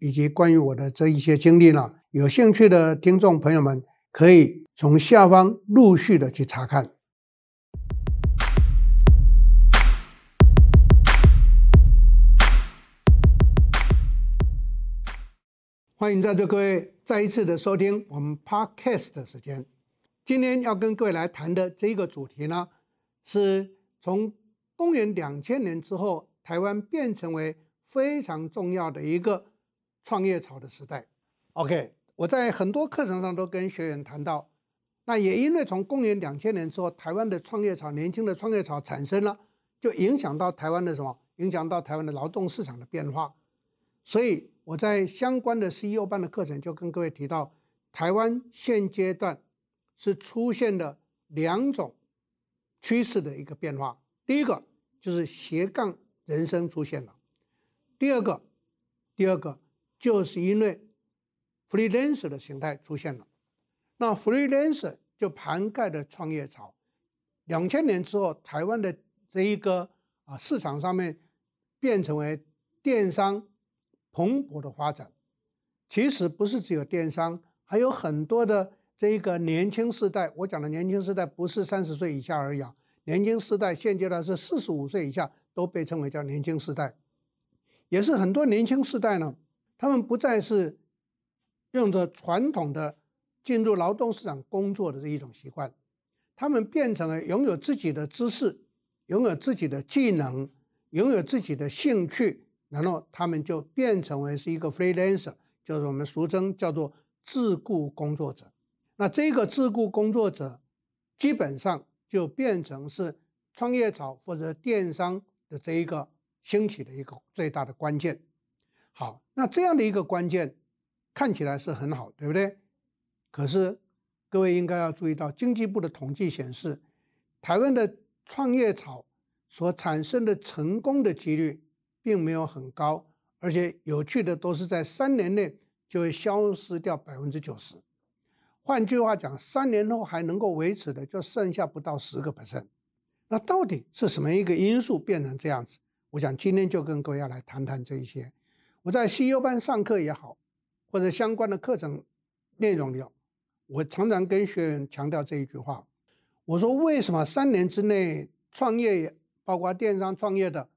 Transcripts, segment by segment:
以及关于我的这一些经历呢，有兴趣的听众朋友们可以从下方陆续的去查看。欢迎在座各位再一次的收听我们 Podcast 的时间。今天要跟各位来谈的这个主题呢，是从公元两千年之后，台湾变成为非常重要的一个创业潮的时代。OK，我在很多课程上都跟学员谈到，那也因为从公元两千年之后，台湾的创业潮、年轻的创业潮产生了，就影响到台湾的什么？影响到台湾的劳动市场的变化。所以我在相关的 CEO 班的课程就跟各位提到，台湾现阶段是出现了两种趋势的一个变化。第一个。就是斜杠人生出现了。第二个，第二个就是因为 freelancer 的形态出现了。那 freelancer 就涵盖了创业潮。两千年之后，台湾的这一个啊市场上面变成为电商蓬勃的发展。其实不是只有电商，还有很多的这一个年轻世代。我讲的年轻世代不是三十岁以下而已啊。年轻世代现阶段是四十五岁以下都被称为叫年轻世代，也是很多年轻世代呢，他们不再是用着传统的进入劳动市场工作的这一种习惯，他们变成了拥有自己的知识，拥有自己的技能，拥有自己的兴趣，然后他们就变成为是一个 freelancer，就是我们俗称叫做自雇工作者。那这个自雇工作者基本上。就变成是创业潮或者电商的这一个兴起的一个最大的关键。好，那这样的一个关键看起来是很好，对不对？可是各位应该要注意到，经济部的统计显示，台湾的创业潮所产生的成功的几率并没有很高，而且有趣的都是在三年内就会消失掉百分之九十。换句话讲，三年后还能够维持的，就剩下不到十个 percent。那到底是什么一个因素变成这样子？我想今天就跟各位要来谈谈这一些。我在 CEO 班上课也好，或者相关的课程内容里，我常常跟学员强调这一句话：我说，为什么三年之内创业，包括电商创业的，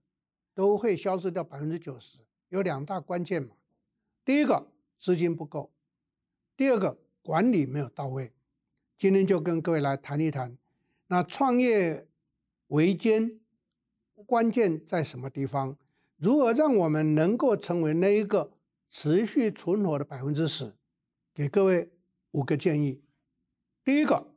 都会消失掉百分之九十？有两大关键嘛。第一个，资金不够；第二个。管理没有到位，今天就跟各位来谈一谈，那创业维艰关键在什么地方？如何让我们能够成为那一个持续存活的百分之十？给各位五个建议。第一个，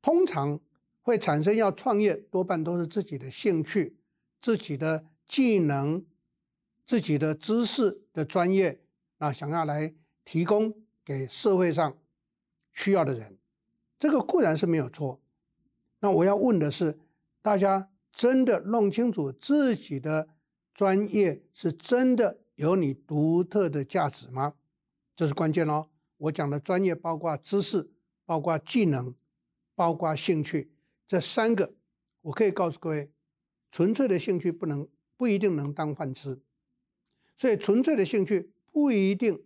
通常会产生要创业，多半都是自己的兴趣、自己的技能、自己的知识的专业，那想要来提供。给社会上需要的人，这个固然是没有错。那我要问的是，大家真的弄清楚自己的专业是真的有你独特的价值吗？这是关键哦。我讲的专业包括知识、包括技能、包括兴趣，这三个，我可以告诉各位，纯粹的兴趣不能不一定能当饭吃，所以纯粹的兴趣不一定。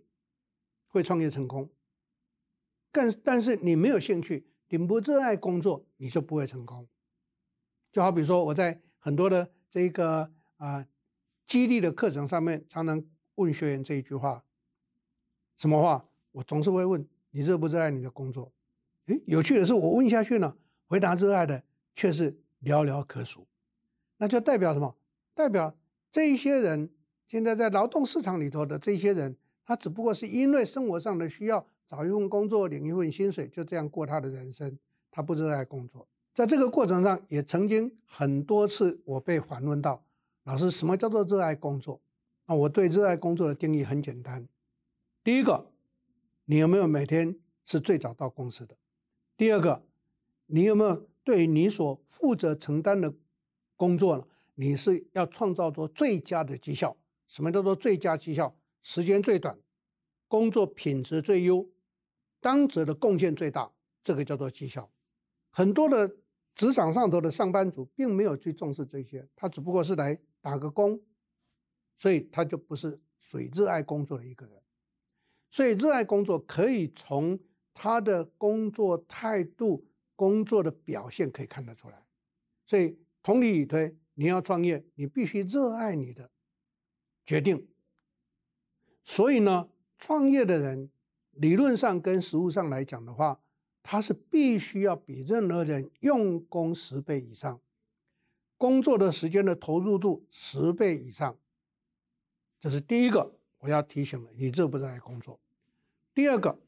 会创业成功，但但是你没有兴趣，你不热爱工作，你就不会成功。就好比说，我在很多的这个啊、激励的课程上面，常常问学员这一句话：什么话？我总是会问你热不热爱你的工作？诶，有趣的是，我问下去呢，回答热爱的却是寥寥可数。那就代表什么？代表这一些人现在在劳动市场里头的这些人。他只不过是因为生活上的需要，找一份工作，领一份薪水，就这样过他的人生。他不热爱工作，在这个过程上，也曾经很多次我被反问到：老师，什么叫做热爱工作？那我对热爱工作的定义很简单，第一个，你有没有每天是最早到公司的？第二个，你有没有对你所负责承担的工作呢？你是要创造出最佳的绩效？什么叫做最佳绩效？时间最短，工作品质最优，当责的贡献最大，这个叫做绩效。很多的职场上头的上班族并没有去重视这些，他只不过是来打个工，所以他就不是属于热爱工作的一个人。所以，热爱工作可以从他的工作态度、工作的表现可以看得出来。所以，同理以推，你要创业，你必须热爱你的决定。所以呢，创业的人理论上跟实务上来讲的话，他是必须要比任何人用功十倍以上，工作的时间的投入度十倍以上。这是第一个。我要提醒的，你这不是爱工作。第二个，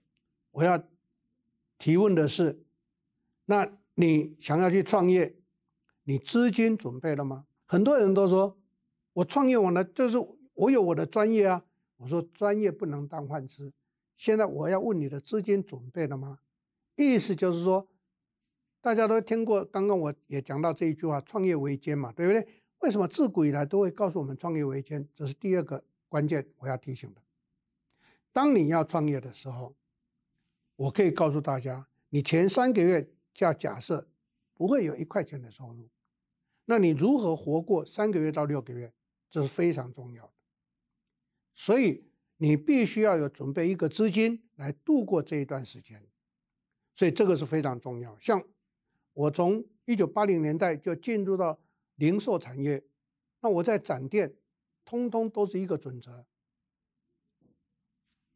我要提问的是，那你想要去创业，你资金准备了吗？很多人都说，我创业完了，就是我有我的专业啊。我说专业不能当饭吃。现在我要问你的资金准备了吗？意思就是说，大家都听过，刚刚我也讲到这一句话，创业维艰嘛，对不对？为什么自古以来都会告诉我们创业维艰？这是第二个。关键我要提醒的，当你要创业的时候，我可以告诉大家，你前三个月就要假设不会有一块钱的收入，那你如何活过三个月到六个月，这是非常重要的。所以你必须要有准备一个资金来度过这一段时间，所以这个是非常重要。像我从一九八零年代就进入到零售产业，那我在展店。通通都是一个准则。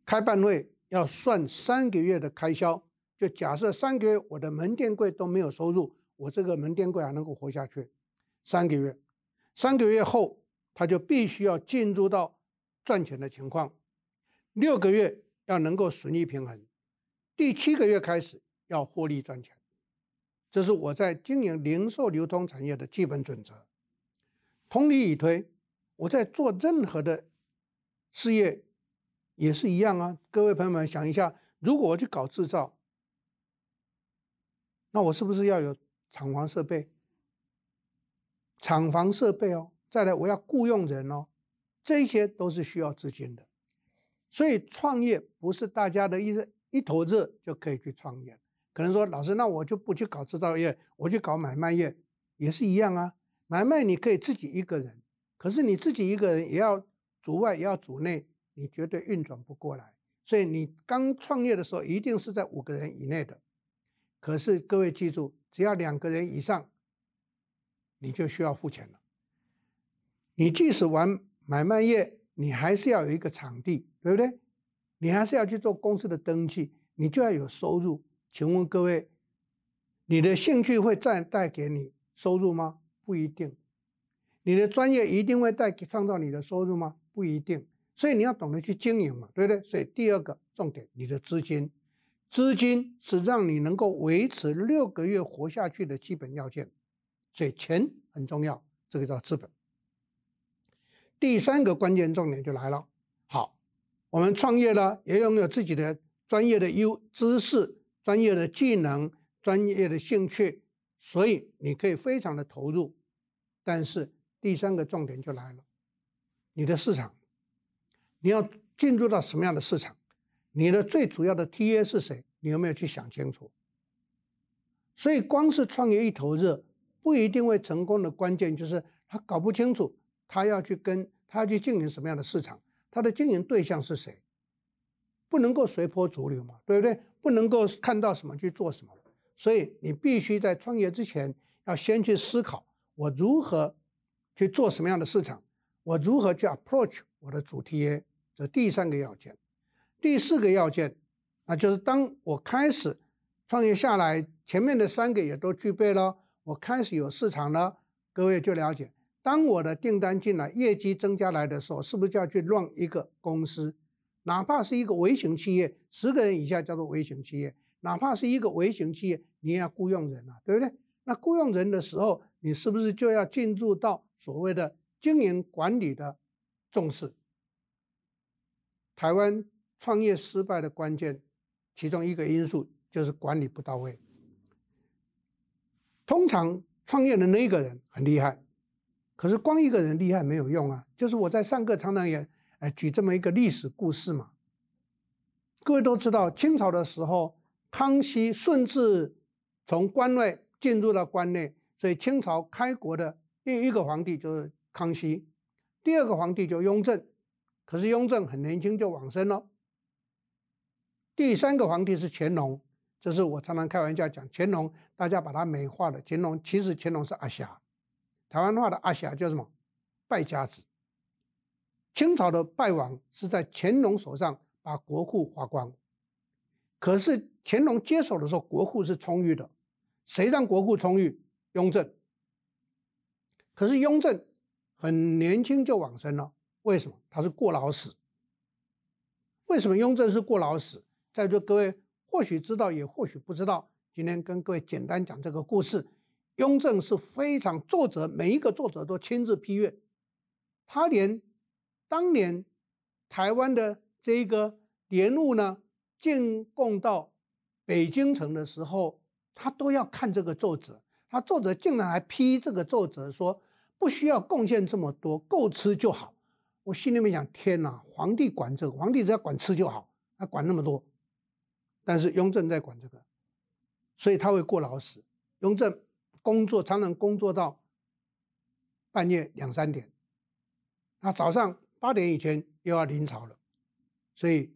开办会要算三个月的开销，就假设三个月我的门店柜都没有收入，我这个门店柜还能够活下去三个月。三个月后，他就必须要进入到赚钱的情况。六个月要能够损益平衡，第七个月开始要获利赚钱。这是我在经营零售流通产业的基本准则。同理以推。我在做任何的事业也是一样啊，各位朋友们想一下，如果我去搞制造，那我是不是要有厂房设备？厂房设备哦，再来我要雇佣人哦，这些都是需要资金的。所以创业不是大家的一一头热就可以去创业。可能说老师，那我就不去搞制造业，我去搞买卖业也是一样啊。买卖你可以自己一个人。可是你自己一个人也要主外也要主内，你绝对运转不过来。所以你刚创业的时候一定是在五个人以内的。可是各位记住，只要两个人以上，你就需要付钱了。你即使玩买卖业，你还是要有一个场地，对不对？你还是要去做公司的登记，你就要有收入。请问各位，你的兴趣会再带给你收入吗？不一定。你的专业一定会带给创造你的收入吗？不一定，所以你要懂得去经营嘛，对不对？所以第二个重点，你的资金，资金是让你能够维持六个月活下去的基本要件，所以钱很重要，这个叫资本。第三个关键重点就来了，好，我们创业呢，也拥有自己的专业的优知识、专业的技能、专业的兴趣，所以你可以非常的投入，但是。第三个重点就来了，你的市场，你要进入到什么样的市场？你的最主要的 TA 是谁？你有没有去想清楚？所以光是创业一头热，不一定会成功的关键就是他搞不清楚，他要去跟他要去经营什么样的市场，他的经营对象是谁？不能够随波逐流嘛，对不对？不能够看到什么去做什么。所以你必须在创业之前要先去思考，我如何。去做什么样的市场？我如何去 approach 我的主题这第三个要件。第四个要件，那就是当我开始创业下来，前面的三个也都具备了，我开始有市场了，各位就了解，当我的订单进来，业绩增加来的时候，是不是就要去 run 一个公司？哪怕是一个微型企业，十个人以下叫做微型企业，哪怕是一个微型企业，你也要雇佣人啊，对不对？那雇佣人的时候，你是不是就要进入到所谓的经营管理的重视？台湾创业失败的关键，其中一个因素就是管理不到位。通常创业的那一个人很厉害，可是光一个人厉害没有用啊。就是我在上课常常也哎举这么一个历史故事嘛。各位都知道，清朝的时候，康熙顺治从关外进入到关内，所以清朝开国的第一个皇帝就是康熙，第二个皇帝就雍正。可是雍正很年轻就往生了。第三个皇帝是乾隆，这是我常常开玩笑讲乾隆，大家把他美化了。乾隆其实乾隆是阿霞，台湾话的阿霞叫什么？败家子。清朝的败亡是在乾隆手上把国库花光，可是乾隆接手的时候国库是充裕的，谁让国库充裕？雍正。可是雍正很年轻就往生了，为什么？他是过劳死。为什么雍正是过劳死？在座各位或许知道，也或许不知道。今天跟各位简单讲这个故事。雍正是非常作者，每一个作者都亲自批阅。他连当年台湾的这个莲雾呢进贡到北京城的时候，他都要看这个奏折。他作者竟然还批这个奏折，说不需要贡献这么多，够吃就好。我心里面想：天哪，皇帝管这个，皇帝只要管吃就好，他管那么多。但是雍正在管这个，所以他会过劳死。雍正工作常常工作到半夜两三点，他早上八点以前又要临朝了，所以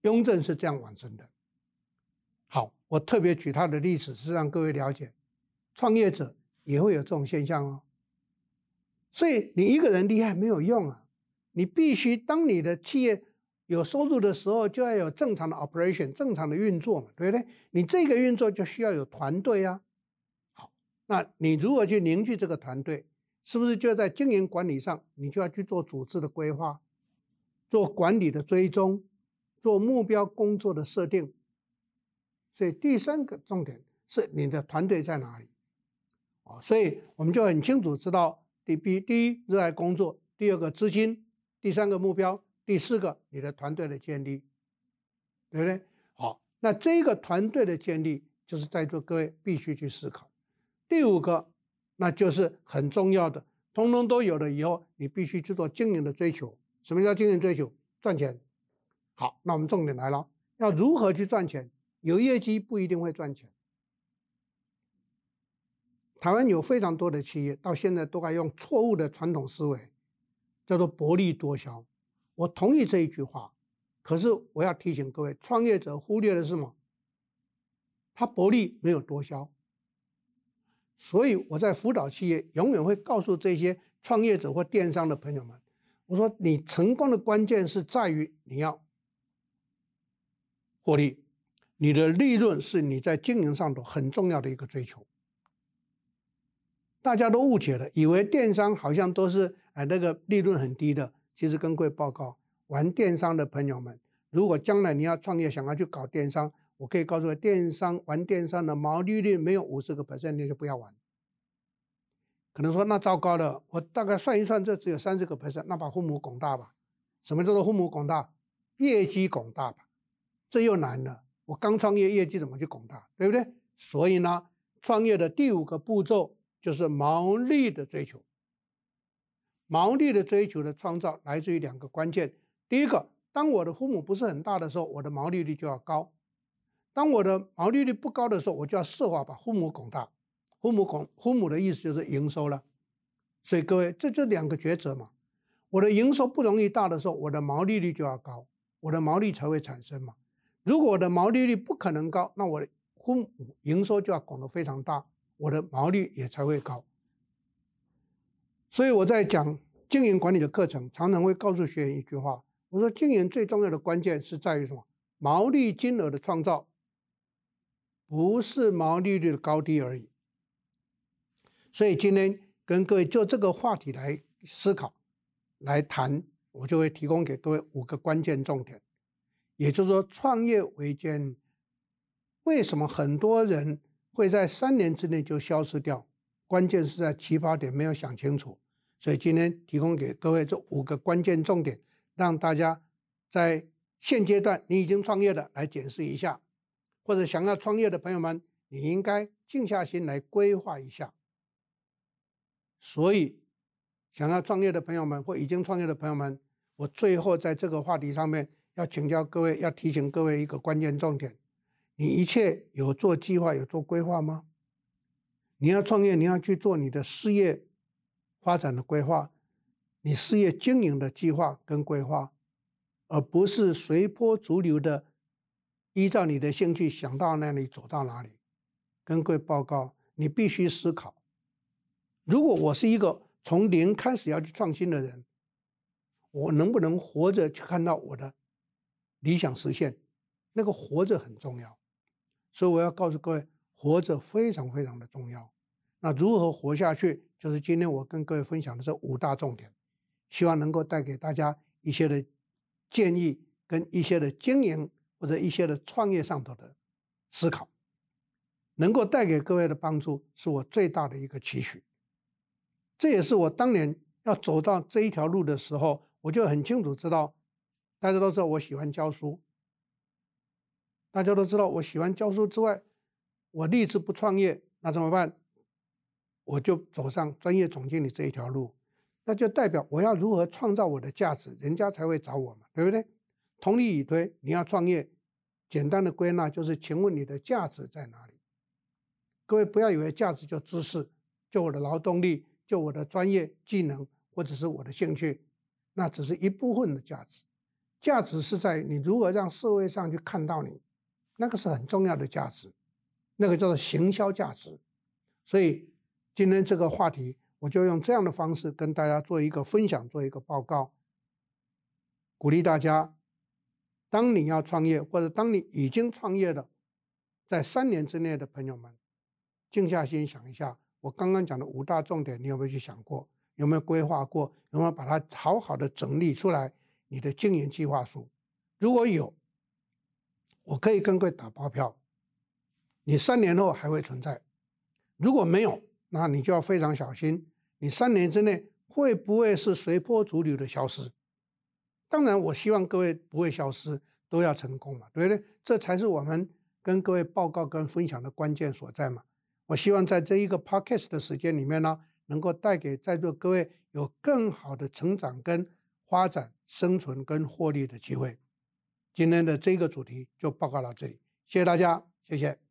雍正是这样往生的。好，我特别举他的例子是让各位了解，创业者也会有这种现象哦。所以你一个人厉害没有用啊，你必须当你的企业。有收入的时候，就要有正常的 operation，正常的运作嘛，对不对？你这个运作就需要有团队啊。好，那你如何去凝聚这个团队？是不是就在经营管理上，你就要去做组织的规划，做管理的追踪，做目标工作的设定？所以第三个重点是你的团队在哪里？啊，所以我们就很清楚知道，第一，第一热爱工作，第二个资金，第三个目标。第四个，你的团队的建立，对不对？好，那这个团队的建立，就是在座各位必须去思考。第五个，那就是很重要的，通通都有了以后，你必须去做经营的追求。什么叫经营追求？赚钱。好，那我们重点来了，要如何去赚钱？有业绩不一定会赚钱。台湾有非常多的企业，到现在都还用错误的传统思维，叫做薄利多销。我同意这一句话，可是我要提醒各位，创业者忽略的是什么？他薄利没有多销，所以我在辅导企业，永远会告诉这些创业者或电商的朋友们，我说你成功的关键是在于你要获利，你的利润是你在经营上头很重要的一个追求。大家都误解了，以为电商好像都是哎那个利润很低的。其实跟各位报告，玩电商的朋友们，如果将来你要创业，想要去搞电商，我可以告诉你，电商玩电商的毛利率没有五十个 percent，你就不要玩。可能说那糟糕了，我大概算一算，这只有三十个 percent，那把父母拱大吧。什么叫做父母拱大？业绩拱大吧。这又难了，我刚创业，业绩怎么去拱大？对不对？所以呢，创业的第五个步骤就是毛利的追求。毛利的追求的创造来自于两个关键。第一个，当我的父母不是很大的时候，我的毛利率就要高；当我的毛利率不高的时候，我就要设法把父母拱大。父母拱，父母的意思就是营收了。所以各位，这就两个抉择嘛。我的营收不容易大的时候，我的毛利率就要高，我的毛利才会产生嘛。如果我的毛利率不可能高，那我的父母营收就要拱得非常大，我的毛利也才会高。所以我在讲经营管理的课程，常常会告诉学员一句话：我说，经营最重要的关键是在于什么？毛利金额的创造，不是毛利率的高低而已。所以今天跟各位就这个话题来思考、来谈，我就会提供给各位五个关键重点。也就是说，创业维艰，为什么很多人会在三年之内就消失掉？关键是在起跑点没有想清楚。所以今天提供给各位这五个关键重点，让大家在现阶段你已经创业的来检视一下，或者想要创业的朋友们，你应该静下心来规划一下。所以，想要创业的朋友们或已经创业的朋友们，我最后在这个话题上面要请教各位，要提醒各位一个关键重点：你一切有做计划、有做规划吗？你要创业，你要去做你的事业发展的规划，你事业经营的计划跟规划，而不是随波逐流的依照你的兴趣想到哪里走到哪里。跟各位报告，你必须思考：如果我是一个从零开始要去创新的人，我能不能活着去看到我的理想实现？那个活着很重要，所以我要告诉各位。活着非常非常的重要。那如何活下去，就是今天我跟各位分享的这五大重点，希望能够带给大家一些的建议，跟一些的经营或者一些的创业上头的思考，能够带给各位的帮助，是我最大的一个期许。这也是我当年要走到这一条路的时候，我就很清楚知道，大家都知道我喜欢教书，大家都知道我喜欢教书之外。我立志不创业，那怎么办？我就走上专业总经理这一条路，那就代表我要如何创造我的价值，人家才会找我嘛，对不对？同理以推，你要创业，简单的归纳就是，请问你的价值在哪里？各位不要以为价值就知识，就我的劳动力，就我的专业技能，或者是我的兴趣，那只是一部分的价值。价值是在你如何让社会上去看到你，那个是很重要的价值。那个叫做行销价值，所以今天这个话题，我就用这样的方式跟大家做一个分享，做一个报告，鼓励大家，当你要创业，或者当你已经创业了，在三年之内的朋友们，静下心想一下，我刚刚讲的五大重点，你有没有去想过？有没有规划过？有没有把它好好的整理出来？你的经营计划书，如果有，我可以跟各位打包票。你三年后还会存在，如果没有，那你就要非常小心。你三年之内会不会是随波逐流的消失？当然，我希望各位不会消失，都要成功嘛，对不对？这才是我们跟各位报告跟分享的关键所在嘛。我希望在这一个 podcast 的时间里面呢，能够带给在座各位有更好的成长跟发展、生存跟获利的机会。今天的这个主题就报告到这里，谢谢大家，谢谢。